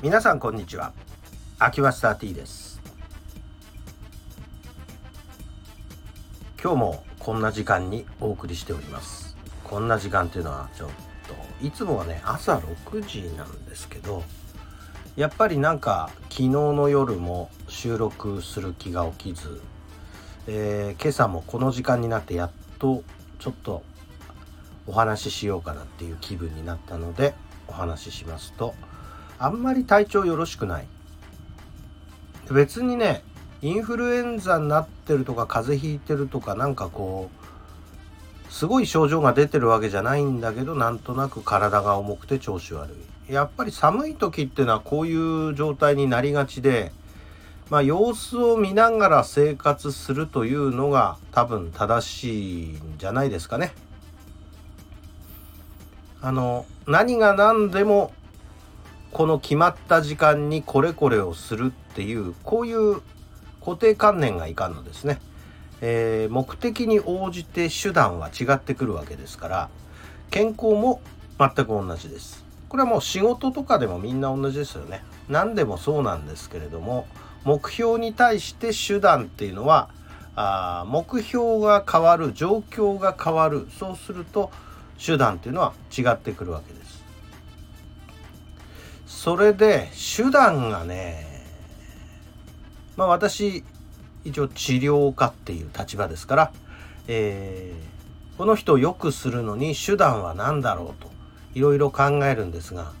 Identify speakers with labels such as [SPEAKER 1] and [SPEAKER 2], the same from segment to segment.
[SPEAKER 1] 皆さんこんにちは。秋マスター T です。今日もこんな時間にお送りしております。こんな時間っていうのはちょっといつもはね朝6時なんですけどやっぱりなんか昨日の夜も収録する気が起きず、えー、今朝もこの時間になってやっとちょっとお話ししようかなっていう気分になったのでお話ししますとあんまり体調よろしくない別にねインフルエンザになってるとか風邪ひいてるとかなんかこうすごい症状が出てるわけじゃないんだけどなんとなく体が重くて調子悪いやっぱり寒い時っていうのはこういう状態になりがちでまあ様子を見ながら生活するというのが多分正しいんじゃないですかね。あの何が何でもこの決まった時間にこれこれをするっていうこういう固定観念がいかんのですね、えー、目的に応じて手段は違ってくるわけですから健康も全く同じです。これはもう仕事とかでもみんな同じですよね。何でもそうなんですけれども目標に対して手段っていうのはあ目標が変わる状況が変わるそうすると手段っていうのは違ってくるわけです。それで手段がねまあ私一応治療家っていう立場ですから、えー、この人を良くするのに手段は何だろうといろいろ考えるんですが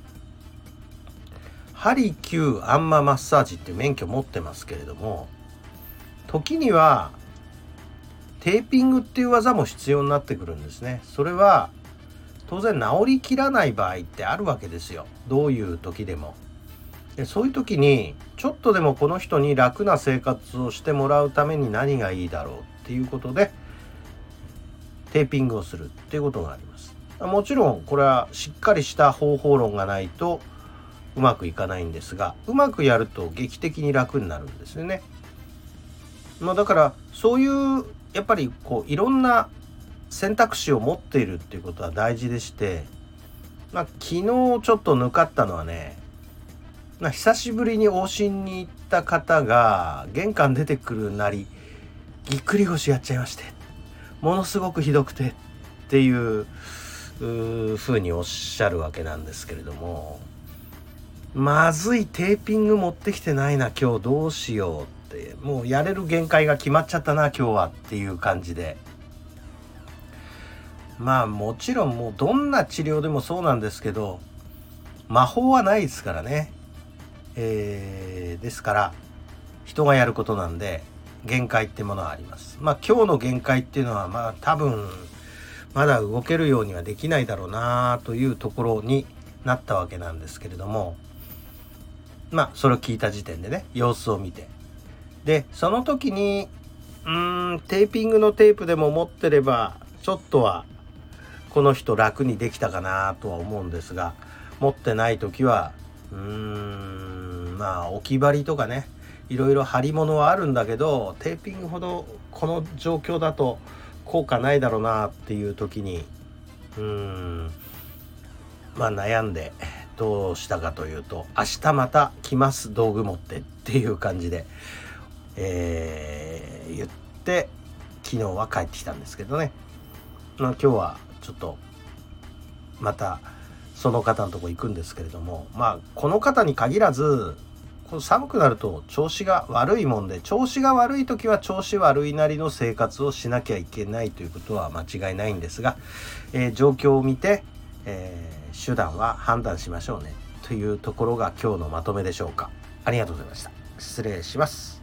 [SPEAKER 1] ハリキューアンママッサージっていう免許持ってますけれども時にはテーピングっていう技も必要になってくるんですね。それは当然治りきらない場合ってあるわけですよ。どういう時でも。でそういう時にちょっとでもこの人に楽な生活をしてもらうために何がいいだろうっていうことでテーピングをするっていうことがあります。もちろんこれはしっかりした方法論がないとうまくいかないんですがうまくやると劇的に楽になるんですよね。まあだからそういうやっぱりこういろんな選択肢を持っているっていうことは大事でして、まあ、昨日ちょっと抜かったのはね、まあ、久しぶりに往診に行った方が玄関出てくるなりぎっくり腰やっちゃいましてものすごくひどくてっていうふうにおっしゃるわけなんですけれどもまずいテーピング持ってきてないな今日どうしようってもうやれる限界が決まっちゃったな今日はっていう感じで。まあもちろんもうどんな治療でもそうなんですけど魔法はないですからね。えー、ですから人がやることなんで限界ってものはあります。まあ今日の限界っていうのはまあ多分まだ動けるようにはできないだろうなというところになったわけなんですけれどもまあそれを聞いた時点でね様子を見てでその時にうーんテーピングのテープでも持ってればちょっとはこの人楽にできたかなとは思うんですが持ってない時はうーんまあ置き張りとかねいろいろ貼り物はあるんだけどテーピングほどこの状況だと効果ないだろうなっていう時にうーんまあ悩んでどうしたかというと明日また来ます道具持ってっていう感じで、えー、言って昨日は帰ってきたんですけどね、まあ、今日はちょっとまたその方のとこ行くんですけれどもまあこの方に限らず寒くなると調子が悪いもんで調子が悪い時は調子悪いなりの生活をしなきゃいけないということは間違いないんですが、えー、状況を見て、えー、手段は判断しましょうねというところが今日のまとめでしょうか。ありがとうございました。失礼します。